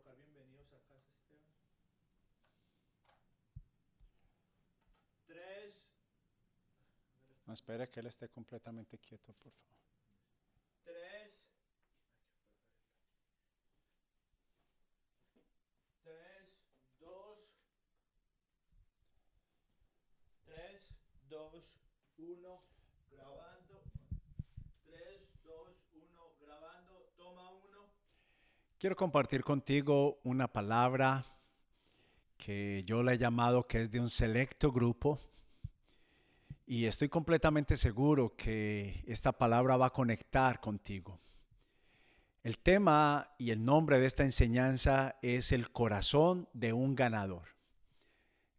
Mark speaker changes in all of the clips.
Speaker 1: colocar bienvenidos a casa, Esteban. Tres.
Speaker 2: No, espere que él esté completamente quieto, por favor.
Speaker 1: Tres. Tres, dos. Tres, dos, uno. Grabando. Tres, dos, uno. Grabando. Toma uno.
Speaker 2: Quiero compartir contigo una palabra que yo le he llamado que es de un selecto grupo y estoy completamente seguro que esta palabra va a conectar contigo. El tema y el nombre de esta enseñanza es el corazón de un ganador.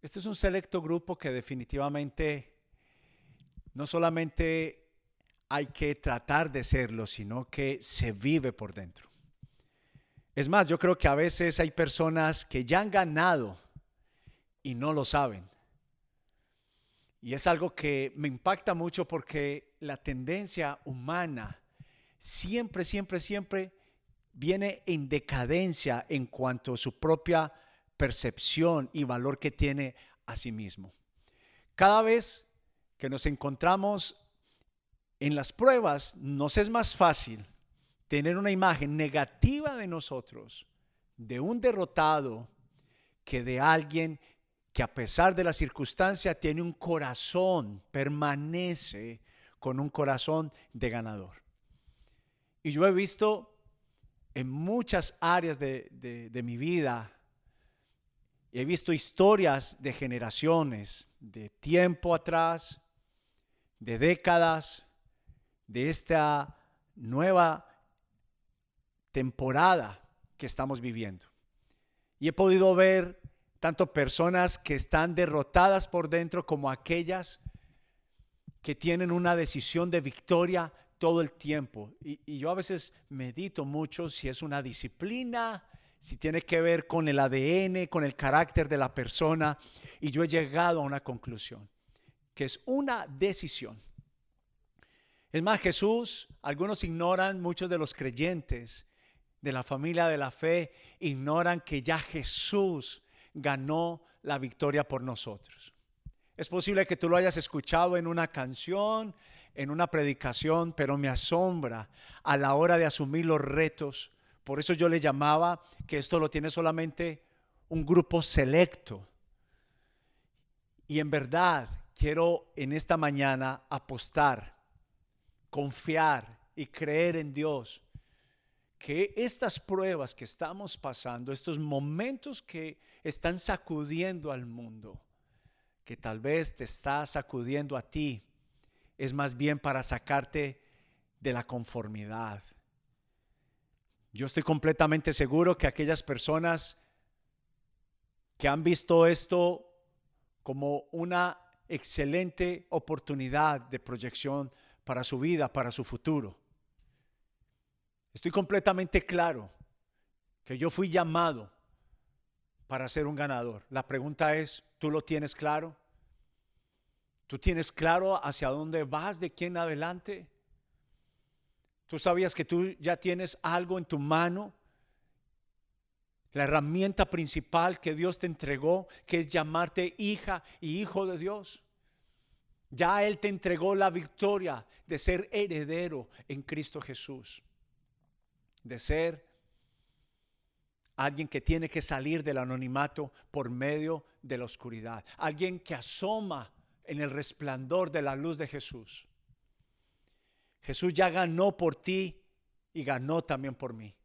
Speaker 2: Este es un selecto grupo que definitivamente no solamente hay que tratar de serlo, sino que se vive por dentro. Es más, yo creo que a veces hay personas que ya han ganado y no lo saben. Y es algo que me impacta mucho porque la tendencia humana siempre, siempre, siempre viene en decadencia en cuanto a su propia percepción y valor que tiene a sí mismo. Cada vez que nos encontramos en las pruebas, nos es más fácil tener una imagen negativa de nosotros, de un derrotado, que de alguien que a pesar de la circunstancia tiene un corazón, permanece con un corazón de ganador. Y yo he visto en muchas áreas de, mi vida, he visto historias de generaciones, de tiempo atrás, de décadas, de esta nueva temporada que estamos viviendo. Y he podido ver tanto personas que están derrotadas por dentro como aquellas que tienen una decisión de victoria todo el tiempo. Y, yo a veces medito mucho si es una disciplina, si tiene que ver con el ADN, con el carácter de la persona. Y yo he llegado a una conclusión, que es una decisión. Es más, Jesús, algunos ignoran, muchos de los creyentes de la familia de la fe, ignoran que ya Jesús ganó la victoria por nosotros. Es posible que tú lo hayas escuchado en una canción, en una predicación, pero me asombra a la hora de asumir los retos. Por eso yo le llamaba que esto lo tiene solamente un grupo selecto. Y en verdad quiero en esta mañana apostar, confiar y creer en Dios que estas pruebas que estamos pasando, estos momentos que están sacudiendo al mundo, que tal vez te está sacudiendo a ti, es más bien para sacarte de la conformidad. Yo estoy completamente seguro que aquellas personas que han visto esto como una excelente oportunidad de proyección para su vida, para su futuro, Estoy completamente claro que yo fui llamado para ser un ganador. La pregunta es, ¿tú lo tienes claro? ¿Tú tienes claro hacia dónde vas de aquí en adelante? ¿Tú sabías que tú ya tienes algo en tu mano? La herramienta principal que Dios te entregó, que es llamarte hija y hijo de Dios. Ya Él te entregó la victoria de ser heredero en Cristo Jesús de ser alguien que tiene que salir del anonimato por medio de la oscuridad, alguien que asoma en el resplandor de la luz de Jesús. Jesús ya ganó por ti y ganó también por mí.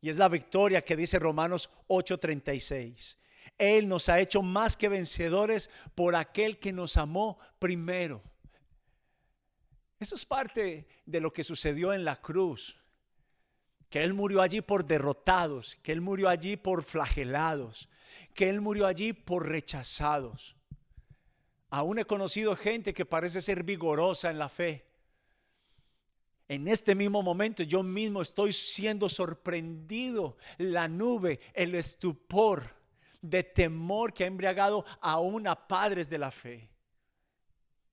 Speaker 2: Y es la victoria que dice Romanos 8:36. Él nos ha hecho más que vencedores por aquel que nos amó primero. Eso es parte de lo que sucedió en la cruz que Él murió allí por derrotados, que Él murió allí por flagelados, que Él murió allí por rechazados. Aún he conocido gente que parece ser vigorosa en la fe. En este mismo momento yo mismo estoy siendo sorprendido. La nube, el estupor de temor que ha embriagado aún a padres de la fe.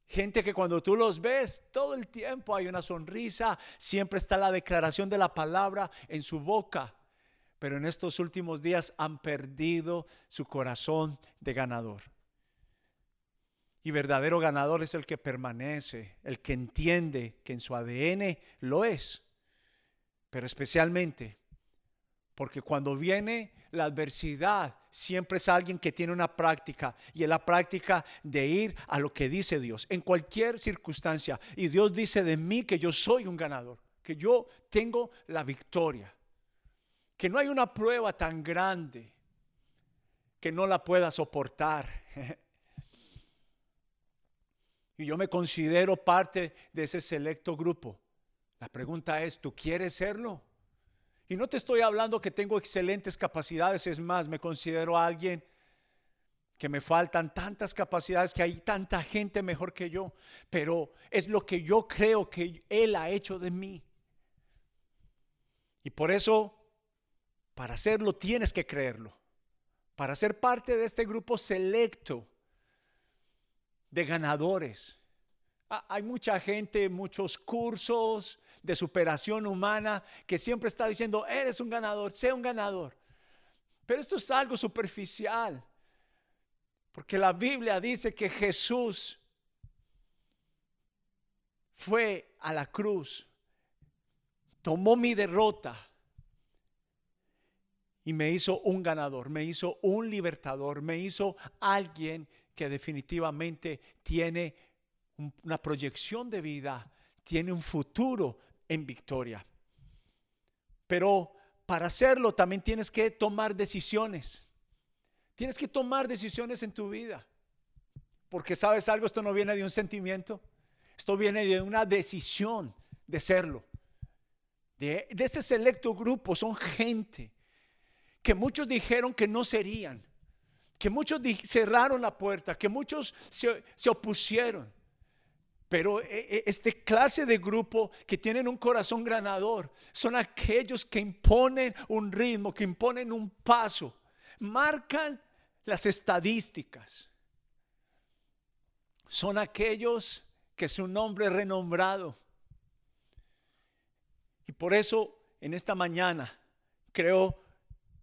Speaker 2: Gente que cuando tú los ves todo el tiempo hay una sonrisa, siempre está la declaración de la palabra en su boca, pero en estos últimos días han perdido su corazón de ganador. Y verdadero ganador es el que permanece, el que entiende que en su ADN lo es, pero especialmente porque cuando viene la adversidad, siempre es alguien que tiene una práctica y es la práctica de ir a lo que dice Dios en cualquier circunstancia. Y Dios dice de mí que yo soy un ganador, que yo tengo la victoria, que no hay una prueba tan grande que no la pueda soportar. y yo me considero parte de ese selecto grupo. La pregunta es, ¿tú quieres serlo? Y no te estoy hablando que tengo excelentes capacidades, es más, me considero alguien que me faltan tantas capacidades, que hay tanta gente mejor que yo, pero es lo que yo creo que Él ha hecho de mí. Y por eso, para hacerlo, tienes que creerlo. Para ser parte de este grupo selecto de ganadores. Ah, hay mucha gente, muchos cursos, de superación humana que siempre está diciendo, eres un ganador, sé un ganador. Pero esto es algo superficial, porque la Biblia dice que Jesús fue a la cruz, tomó mi derrota y me hizo un ganador, me hizo un libertador, me hizo alguien que definitivamente tiene una proyección de vida, tiene un futuro en victoria. Pero para hacerlo también tienes que tomar decisiones. Tienes que tomar decisiones en tu vida. Porque sabes algo, esto no viene de un sentimiento, esto viene de una decisión de serlo. De, este selecto grupo son gente que muchos dijeron que no serían, que muchos cerraron la puerta, que muchos se, se opusieron. Pero eh, eh, este clase de grupo que tienen un corazón ganador son aquellos que imponen un ritmo, que imponen un paso, marcan las estadísticas. Son aquellos que su nombre renombrado. Y por eso en esta mañana creo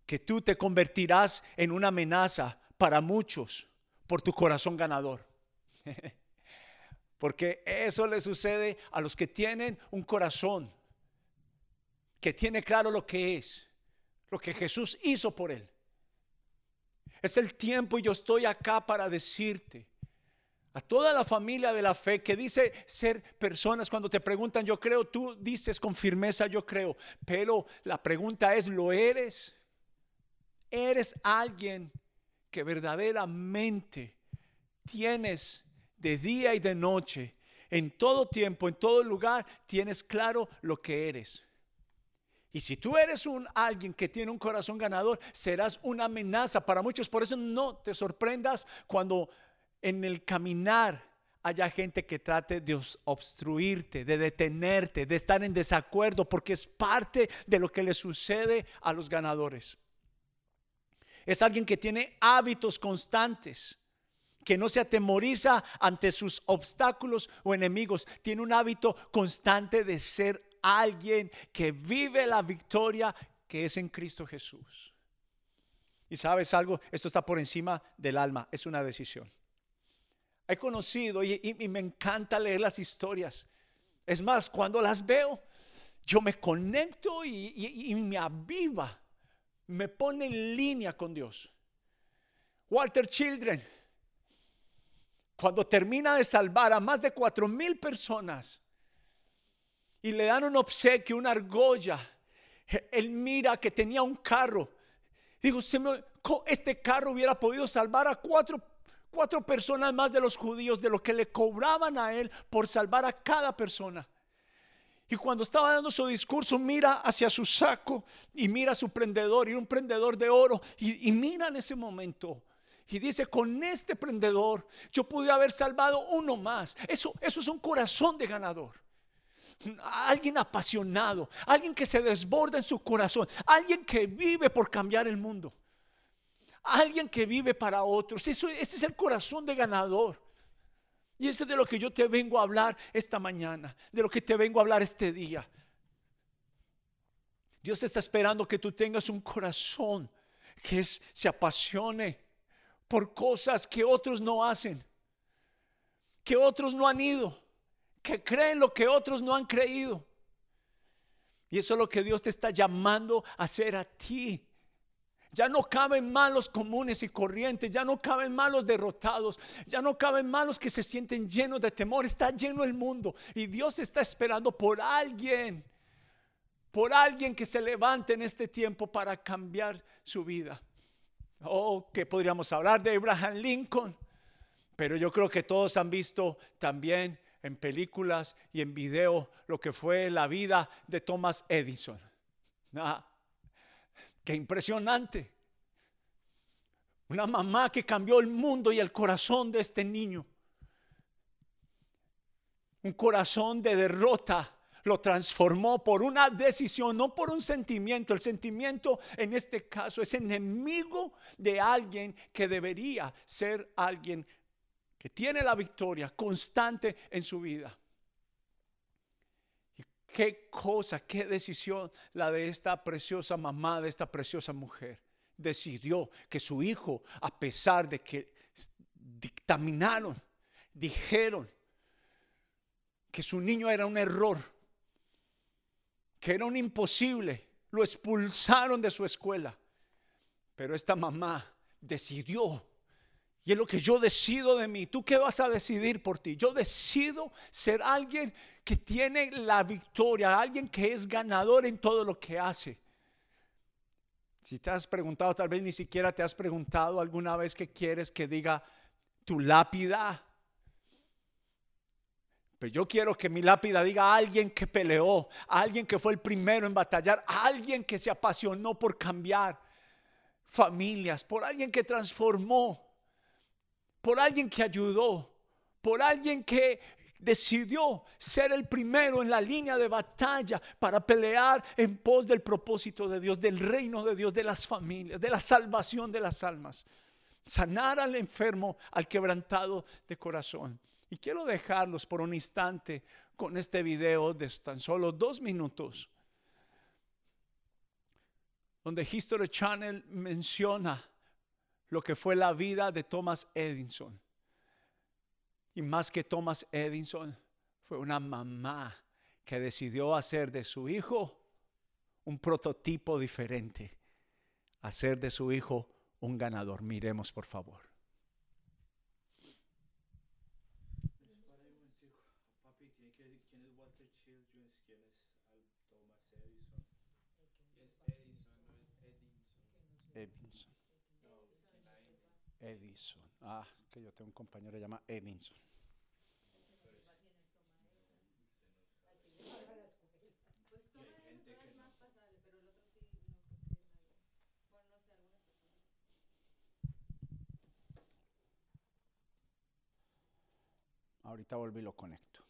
Speaker 2: que tú te convertirás en una amenaza para muchos por tu corazón ganador. Porque eso le sucede a los que tienen un corazón que tiene claro lo que es, lo que Jesús hizo por él. Es el tiempo y yo estoy acá para decirte a toda la familia de la fe que dice ser personas cuando te preguntan yo creo, tú dices con firmeza yo creo, pero la pregunta es, ¿lo eres? ¿Eres alguien que verdaderamente tienes de día y de noche, en todo tiempo, en todo lugar, tienes claro lo que eres. Y si tú eres un alguien que tiene un corazón ganador, serás una amenaza para muchos. Por eso no te sorprendas cuando en el caminar haya gente que trate de obstruirte, de detenerte, de estar en desacuerdo, porque es parte de lo que le sucede a los ganadores. Es alguien que tiene hábitos constantes que no se atemoriza ante sus obstáculos o enemigos. Tiene un hábito constante de ser alguien que vive la victoria que es en Cristo Jesús. Y sabes algo, esto está por encima del alma, es una decisión. He conocido y, me encanta leer las historias. Es más, cuando las veo, yo me conecto y, y me aviva, me pone en línea con Dios. Walter Children, cuando termina de salvar a más de cuatro mil personas y le dan un obsequio, una argolla, él mira que tenía un carro. Digo, este carro hubiera podido salvar a cuatro, cuatro personas más de los judíos de lo que le cobraban a él por salvar a cada persona. Y cuando estaba dando su discurso, mira hacia su saco y mira a su prendedor y un prendedor de oro. Y, y mira en ese momento y dice, con este prendedor yo pude haber salvado uno más. Eso, eso es un corazón de ganador. Alguien apasionado, alguien que se desborda en su corazón, alguien que vive por cambiar el mundo, alguien que vive para otros. Eso, ese es el corazón de ganador. Y ese es de lo que yo te vengo a hablar esta mañana, de lo que te vengo a hablar este día. Dios está esperando que tú tengas un corazón que se apasione por cosas que otros no hacen, que otros no han ido, que creen lo que otros no han creído. Y eso es lo que Dios te está llamando a hacer a ti. Ya no caben malos comunes y corrientes, ya no caben malos derrotados, ya no caben malos que se sienten llenos de temor. Está lleno el mundo y Dios está esperando por alguien, por alguien que se levante en este tiempo para cambiar su vida. Oh, que podríamos hablar de Abraham Lincoln, pero yo creo que todos han visto también en películas y en video lo que fue la vida de Thomas Edison. Ah, Qué impresionante. Una mamá que cambió el mundo y el corazón de este niño. Un corazón de derrota lo transformó por una decisión, no por un sentimiento. El sentimiento en este caso es enemigo de alguien que debería ser alguien que tiene la victoria constante en su vida. Y qué cosa, qué decisión la de esta preciosa mamá, de esta preciosa mujer. Decidió que su hijo, a pesar de que dictaminaron, dijeron que su niño era un error, que era un imposible, lo expulsaron de su escuela. Pero esta mamá decidió y es lo que yo decido de mí. ¿Tú qué vas a decidir por ti? Yo decido ser alguien que tiene la victoria, alguien que es ganador en todo lo que hace. Si te has preguntado, tal vez ni siquiera te has preguntado alguna vez que quieres que diga tu lápida. Yo quiero que mi lápida diga a alguien que peleó, a alguien que fue el primero en batallar, a alguien que se apasionó por cambiar familias, por alguien que transformó por alguien que ayudó, por alguien que decidió ser el primero en la línea de batalla para pelear en pos del propósito de Dios, del reino de Dios, de las familias, de la salvación de las almas. Sanar al enfermo, al quebrantado de corazón. Y quiero dejarlos por un instante con este video de tan solo dos minutos, donde History Channel menciona lo que fue la vida de Thomas Edison. Y más que Thomas Edison, fue una mamá que decidió hacer de su hijo un prototipo diferente, hacer de su hijo un ganador. Miremos, por favor.
Speaker 1: Papi, tiene que decir quién es Walter Childress, quién es Al- Thomas Edison.
Speaker 2: Edison. Edison. Ah, que yo tengo un compañero que se llama
Speaker 3: personas.
Speaker 2: Ahorita vuelvo y lo conecto.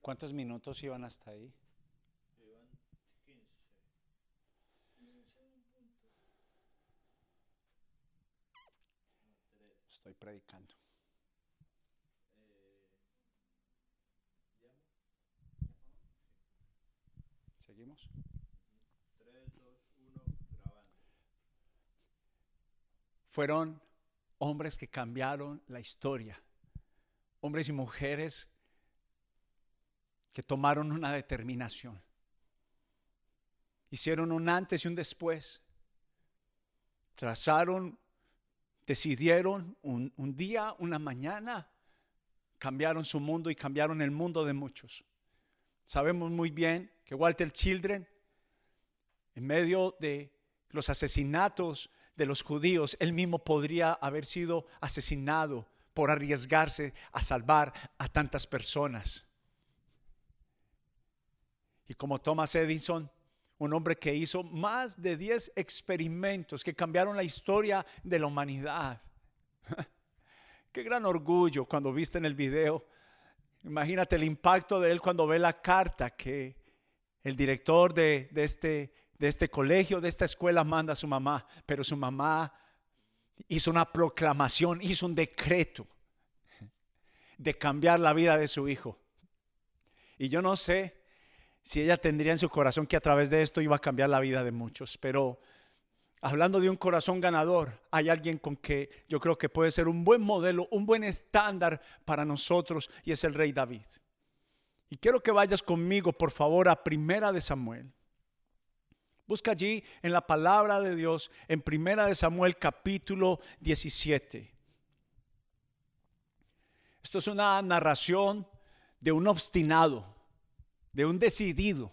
Speaker 2: ¿Cuántos minutos iban hasta ahí? Estoy predicando. ¿Seguimos?
Speaker 1: 3, 2, 1, grabando.
Speaker 2: Fueron hombres que cambiaron la historia. Hombres y mujeres que tomaron una determinación. Hicieron un antes y un después. Trazaron, decidieron un, día, una mañana, cambiaron su mundo y cambiaron el mundo de muchos. Sabemos muy bien que Walter Children, en medio de los asesinatos de los judíos, él mismo podría haber sido asesinado por arriesgarse a salvar a tantas personas. Y como Thomas Edison, un hombre que hizo más de 10 experimentos que cambiaron la historia de la humanidad. Qué gran orgullo cuando viste en el video. Imagínate el impacto de él cuando ve la carta que el director de, este, de este colegio, de esta escuela, manda a su mamá. Pero su mamá hizo una proclamación, hizo un decreto de cambiar la vida de su hijo. Y yo no sé si ella tendría en su corazón que a través de esto iba a cambiar la vida de muchos. Pero hablando de un corazón ganador, hay alguien con que yo creo que puede ser un buen modelo, un buen estándar para nosotros y es el rey David. Y quiero que vayas conmigo, por favor, a Primera de Samuel. Busca allí en la palabra de Dios, en Primera de Samuel capítulo 17. Esto es una narración de un obstinado, de un decidido,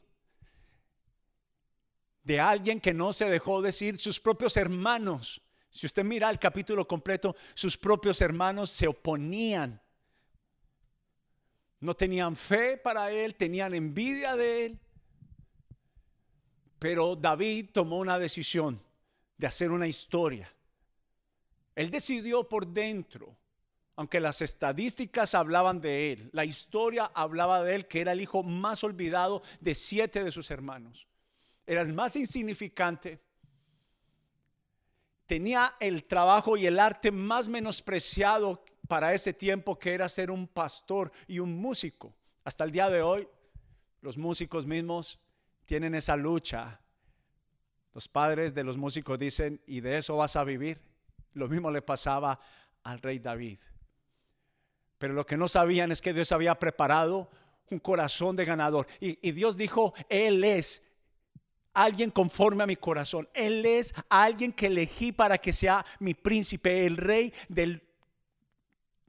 Speaker 2: de alguien que no se dejó decir sus propios hermanos. Si usted mira el capítulo completo, sus propios hermanos se oponían. No tenían fe para él, tenían envidia de él. Pero David tomó una decisión de hacer una historia. Él decidió por dentro, aunque las estadísticas hablaban de él, la historia hablaba de él que era el hijo más olvidado de siete de sus hermanos. Era el más insignificante. Tenía el trabajo y el arte más menospreciado para ese tiempo que era ser un pastor y un músico. Hasta el día de hoy, los músicos mismos tienen esa lucha. Los padres de los músicos dicen, y de eso vas a vivir. Lo mismo le pasaba al rey David. Pero lo que no sabían es que Dios había preparado un corazón de ganador. Y, Dios dijo, Él es alguien conforme a mi corazón. Él es alguien que elegí para que sea mi príncipe, el rey del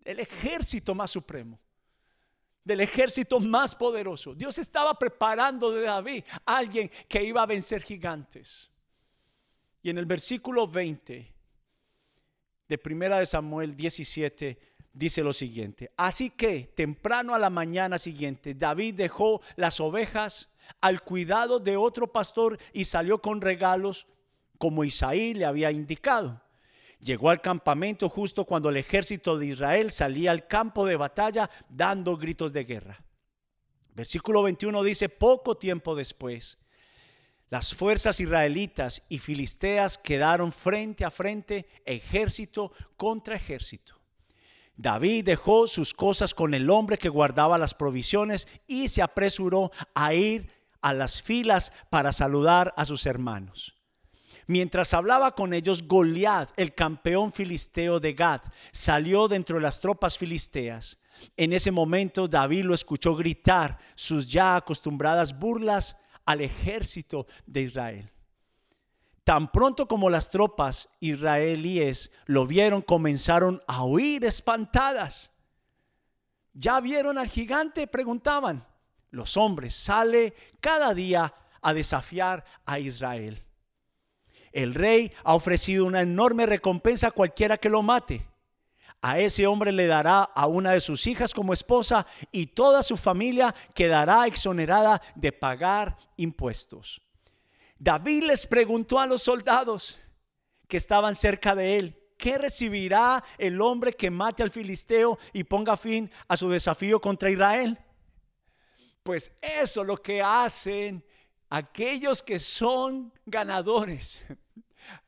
Speaker 2: el ejército más supremo del ejército más poderoso. Dios estaba preparando de David alguien que iba a vencer gigantes. Y en el versículo 20 de Primera de Samuel 17 dice lo siguiente: Así que temprano a la mañana siguiente, David dejó las ovejas al cuidado de otro pastor y salió con regalos como Isaí le había indicado. Llegó al campamento justo cuando el ejército de Israel salía al campo de batalla dando gritos de guerra. Versículo 21 dice, poco tiempo después, las fuerzas israelitas y filisteas quedaron frente a frente, ejército contra ejército. David dejó sus cosas con el hombre que guardaba las provisiones y se apresuró a ir a las filas para saludar a sus hermanos. Mientras hablaba con ellos, Goliat, el campeón filisteo de Gad, salió dentro de las tropas filisteas. En ese momento David lo escuchó gritar sus ya acostumbradas burlas al ejército de Israel. Tan pronto como las tropas israelíes lo vieron, comenzaron a huir espantadas. ¿Ya vieron al gigante? Preguntaban. Los hombres sale cada día a desafiar a Israel. El rey ha ofrecido una enorme recompensa a cualquiera que lo mate. A ese hombre le dará a una de sus hijas como esposa y toda su familia quedará exonerada de pagar impuestos. David les preguntó a los soldados que estaban cerca de él, ¿qué recibirá el hombre que mate al filisteo y ponga fin a su desafío contra Israel? Pues eso es lo que hacen aquellos que son ganadores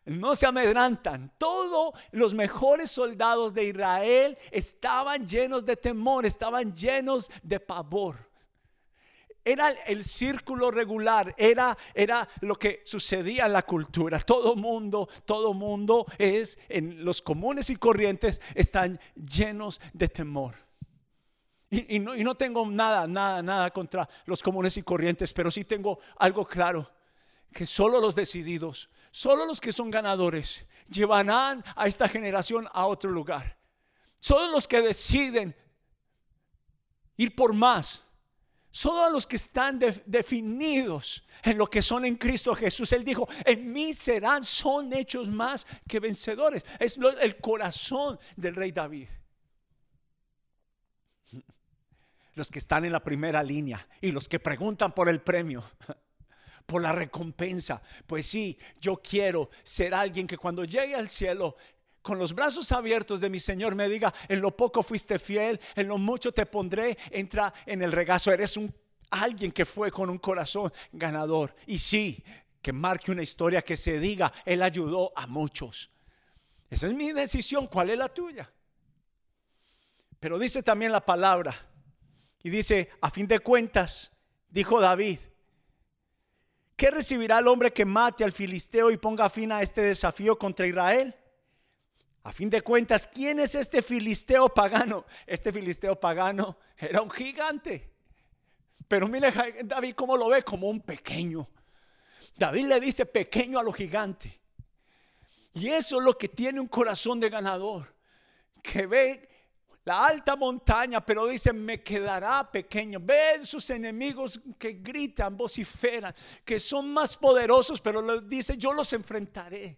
Speaker 2: no se amedrantan. Todos los mejores soldados de Israel estaban llenos de temor, estaban llenos de pavor. Era el círculo regular, era, era lo que sucedía en la cultura. Todo mundo, todo mundo es en los comunes y corrientes están llenos de temor. Y, no, y no tengo nada, nada, nada contra los comunes y corrientes, pero sí tengo algo claro que solo los decididos, solo los que son ganadores, llevarán a esta generación a otro lugar. Solo los que deciden ir por más. Solo los que están definidos en lo que son en Cristo Jesús. Él dijo, en mí serán, son hechos más que vencedores. Es el corazón del rey David. Los que están en la primera línea y los que preguntan por el premio por la recompensa. Pues sí, yo quiero ser alguien que cuando llegue al cielo con los brazos abiertos de mi Señor me diga, en lo poco fuiste fiel, en lo mucho te pondré, entra en el regazo, eres un alguien que fue con un corazón ganador. Y sí, que marque una historia que se diga, Él ayudó a muchos. Esa es mi decisión, ¿cuál es la tuya? Pero dice también la palabra, y dice, a fin de cuentas, dijo David, ¿Qué recibirá el hombre que mate al filisteo y ponga fin a este desafío contra Israel? A fin de cuentas, ¿quién es este filisteo pagano? Este filisteo pagano era un gigante. Pero mire David cómo lo ve como un pequeño. David le dice pequeño a lo gigante. Y eso es lo que tiene un corazón de ganador. Que ve la alta montaña, pero dice, me quedará pequeño. Ven sus enemigos que gritan, vociferan, que son más poderosos, pero dice, yo los enfrentaré.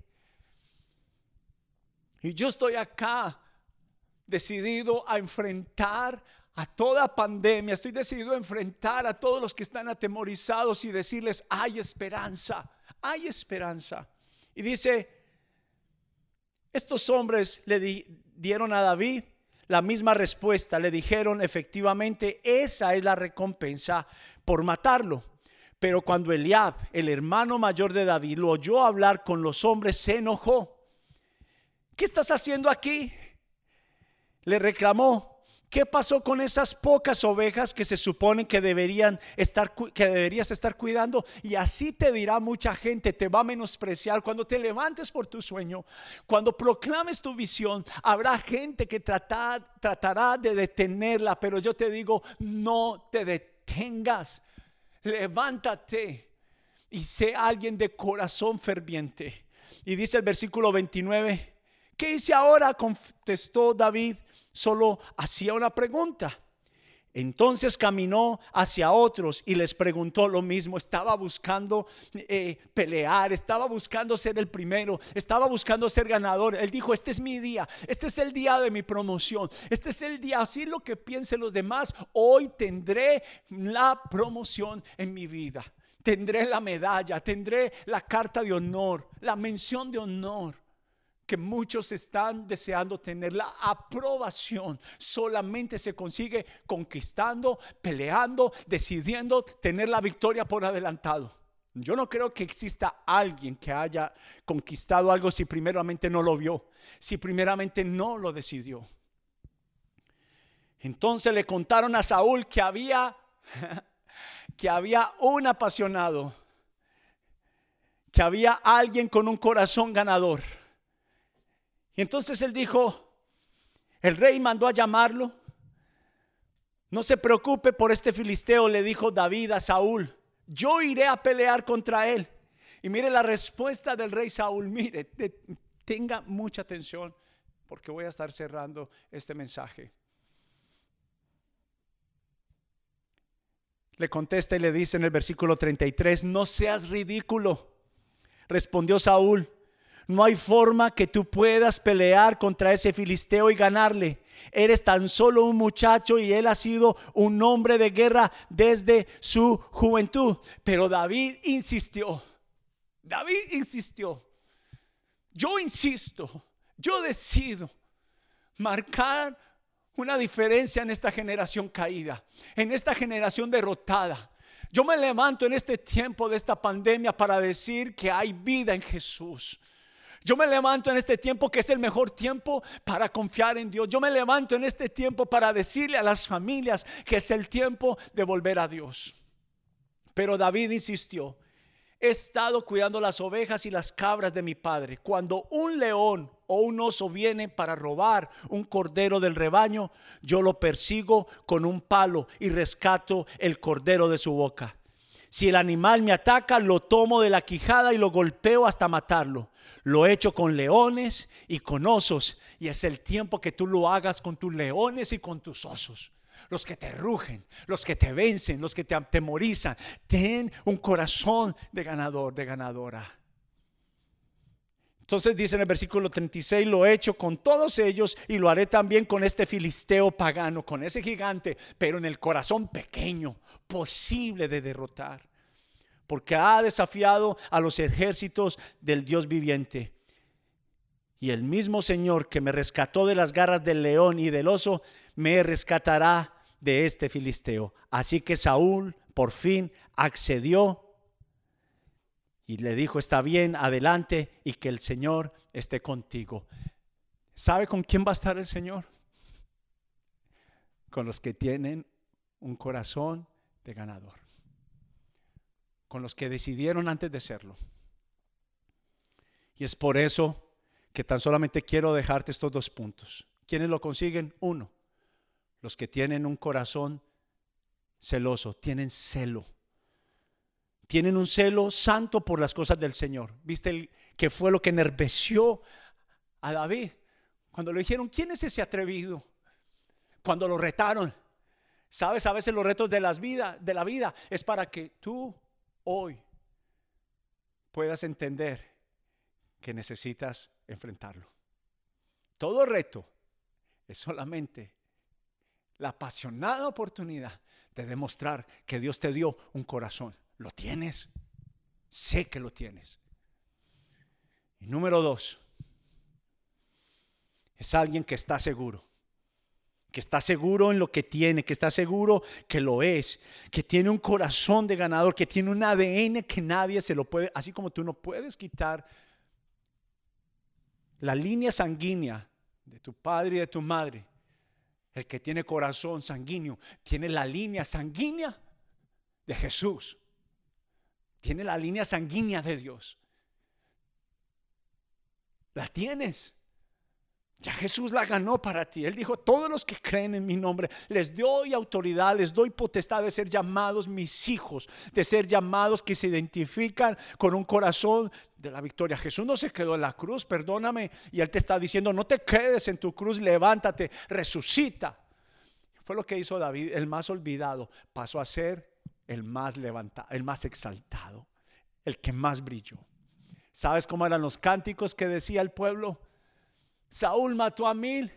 Speaker 2: Y yo estoy acá decidido a enfrentar a toda pandemia, estoy decidido a enfrentar a todos los que están atemorizados y decirles, hay esperanza, hay esperanza. Y dice, estos hombres le dieron a David la misma respuesta. Le dijeron, efectivamente, esa es la recompensa por matarlo. Pero cuando Eliab, el hermano mayor de David, lo oyó hablar con los hombres, se enojó. ¿Qué estás haciendo aquí? Le reclamó. ¿Qué pasó con esas pocas ovejas que se supone que deberían estar que deberías estar cuidando? Y así te dirá mucha gente, te va a menospreciar cuando te levantes por tu sueño, cuando proclames tu visión, habrá gente que tratará de detenerla, pero yo te digo, no te detengas. Levántate y sé alguien de corazón ferviente. Y dice el versículo 29, ¿Qué hice ahora? Contestó David, solo hacía una pregunta. Entonces caminó hacia otros y les preguntó lo mismo. Estaba buscando eh, pelear, estaba buscando ser el primero, estaba buscando ser ganador. Él dijo, este es mi día, este es el día de mi promoción, este es el día, así lo que piensen los demás, hoy tendré la promoción en mi vida. Tendré la medalla, tendré la carta de honor, la mención de honor que muchos están deseando tener. La aprobación solamente se consigue conquistando, peleando, decidiendo tener la victoria por adelantado. Yo no creo que exista alguien que haya conquistado algo si primeramente no lo vio, si primeramente no lo decidió. Entonces le contaron a Saúl que había que había un apasionado, que había alguien con un corazón ganador y entonces él dijo, el rey mandó a llamarlo. No se preocupe por este filisteo, le dijo David a Saúl. Yo iré a pelear contra él. Y mire la respuesta del rey Saúl. Mire, tenga mucha atención porque voy a estar cerrando este mensaje. Le contesta y le dice en el versículo 33, no seas ridículo. Respondió Saúl, no hay forma que tú puedas pelear contra ese filisteo y ganarle. Eres tan solo un muchacho y él ha sido un hombre de guerra desde su juventud. Pero David insistió. David insistió. Yo insisto. Yo decido marcar una diferencia en esta generación caída, en esta generación derrotada. Yo me levanto en este tiempo de esta pandemia para decir que hay vida en Jesús. Yo me levanto en este tiempo que es el mejor tiempo para confiar en Dios. Yo me levanto en este tiempo para decirle a las familias que es el tiempo de volver a Dios. Pero David insistió, he estado cuidando las ovejas y las cabras de mi padre. Cuando un león o un oso viene para robar un cordero del rebaño, yo lo persigo con un palo y rescato el cordero de su boca. Si el animal me ataca, lo tomo de la quijada y lo golpeo hasta matarlo. Lo he hecho con leones y con osos. Y es el tiempo que tú lo hagas con tus leones y con tus osos. Los que te rugen, los que te vencen, los que te atemorizan. Ten un corazón de ganador, de ganadora. Entonces dice en el versículo 36, lo he hecho con todos ellos y lo haré también con este filisteo pagano, con ese gigante, pero en el corazón pequeño, posible de derrotar, porque ha desafiado a los ejércitos del Dios viviente. Y el mismo Señor que me rescató de las garras del león y del oso, me rescatará de este filisteo. Así que Saúl por fin accedió y le dijo, está bien, adelante y que el Señor esté contigo. ¿Sabe con quién va a estar el Señor? Con los que tienen un corazón de ganador. con los que decidieron antes de serlo. Y es por eso que tan solamente quiero dejarte estos dos puntos. ¿Quiénes lo consiguen? Uno, los que tienen un corazón celoso, tienen celo. Tienen un celo santo por las cosas del Señor. ¿Viste el, que fue lo que enerveció a David? Cuando le dijeron, ¿quién es ese atrevido? Cuando lo retaron. Sabes, a veces los retos de, las vida, de la vida es para que tú hoy puedas entender que necesitas enfrentarlo. Todo reto es solamente la apasionada oportunidad de demostrar que Dios te dio un corazón. ¿Lo tienes? Sé que lo tienes. Y número dos, es alguien que está seguro, que está seguro en lo que tiene, que está seguro que lo es, que tiene un corazón de ganador, que tiene un ADN que nadie se lo puede, así como tú no puedes quitar la línea sanguínea de tu padre y de tu madre. El que tiene corazón sanguíneo tiene la línea sanguínea de Jesús. Tiene la línea sanguínea de Dios. La tienes. Ya Jesús la ganó para ti. Él dijo, todos los que creen en mi nombre, les doy autoridad, les doy potestad de ser llamados mis hijos, de ser llamados que se identifican con un corazón de la victoria. Jesús no se quedó en la cruz, perdóname, y Él te está diciendo, no te quedes en tu cruz, levántate, resucita. Fue lo que hizo David, el más olvidado, pasó a ser el más levantado, el más exaltado, el que más brilló. ¿Sabes cómo eran los cánticos que decía el pueblo? Saúl mató a mil,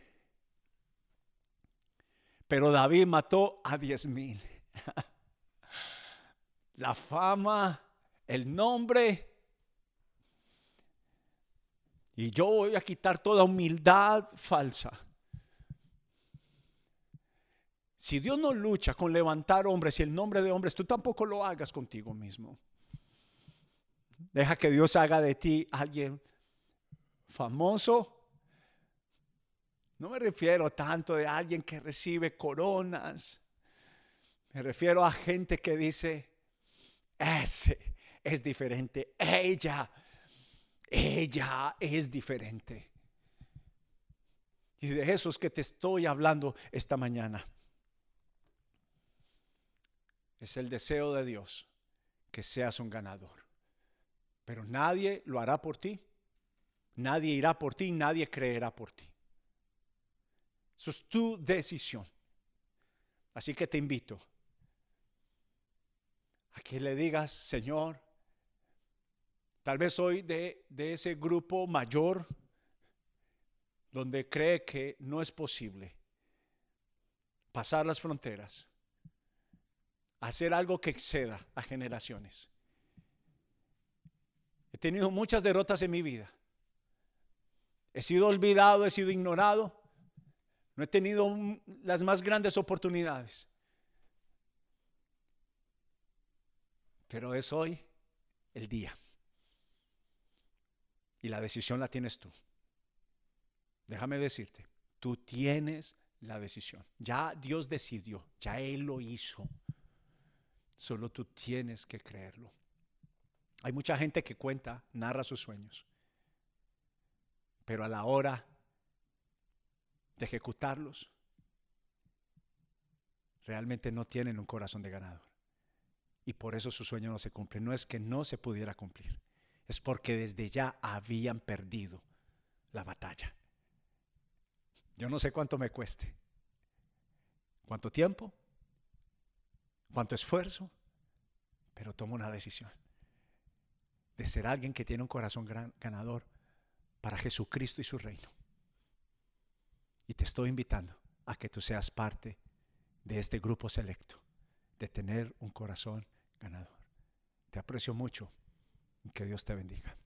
Speaker 2: pero David mató a diez mil. La fama, el nombre. Y yo voy a quitar toda humildad falsa. Si Dios no lucha con levantar hombres y el nombre de hombres, tú tampoco lo hagas contigo mismo. Deja que Dios haga de ti alguien famoso no me refiero tanto de alguien que recibe coronas. Me refiero a gente que dice, ese es diferente. Ella, ella es diferente. Y de esos que te estoy hablando esta mañana. Es el deseo de Dios que seas un ganador. Pero nadie lo hará por ti. Nadie irá por ti, nadie creerá por ti. Eso es tu decisión. Así que te invito a que le digas, Señor, tal vez soy de, de ese grupo mayor donde cree que no es posible pasar las fronteras, hacer algo que exceda a generaciones. He tenido muchas derrotas en mi vida. He sido olvidado, he sido ignorado. No he tenido las más grandes oportunidades. Pero es hoy el día. Y la decisión la tienes tú. Déjame decirte, tú tienes la decisión. Ya Dios decidió, ya Él lo hizo. Solo tú tienes que creerlo. Hay mucha gente que cuenta, narra sus sueños. Pero a la hora de ejecutarlos, realmente no tienen un corazón de ganador. Y por eso su sueño no se cumple. No es que no se pudiera cumplir, es porque desde ya habían perdido la batalla. Yo no sé cuánto me cueste, cuánto tiempo, cuánto esfuerzo, pero tomo una decisión de ser alguien que tiene un corazón ganador para Jesucristo y su reino. Y te estoy invitando a que tú seas parte de este grupo selecto, de tener un corazón ganador. Te aprecio mucho y que Dios te bendiga.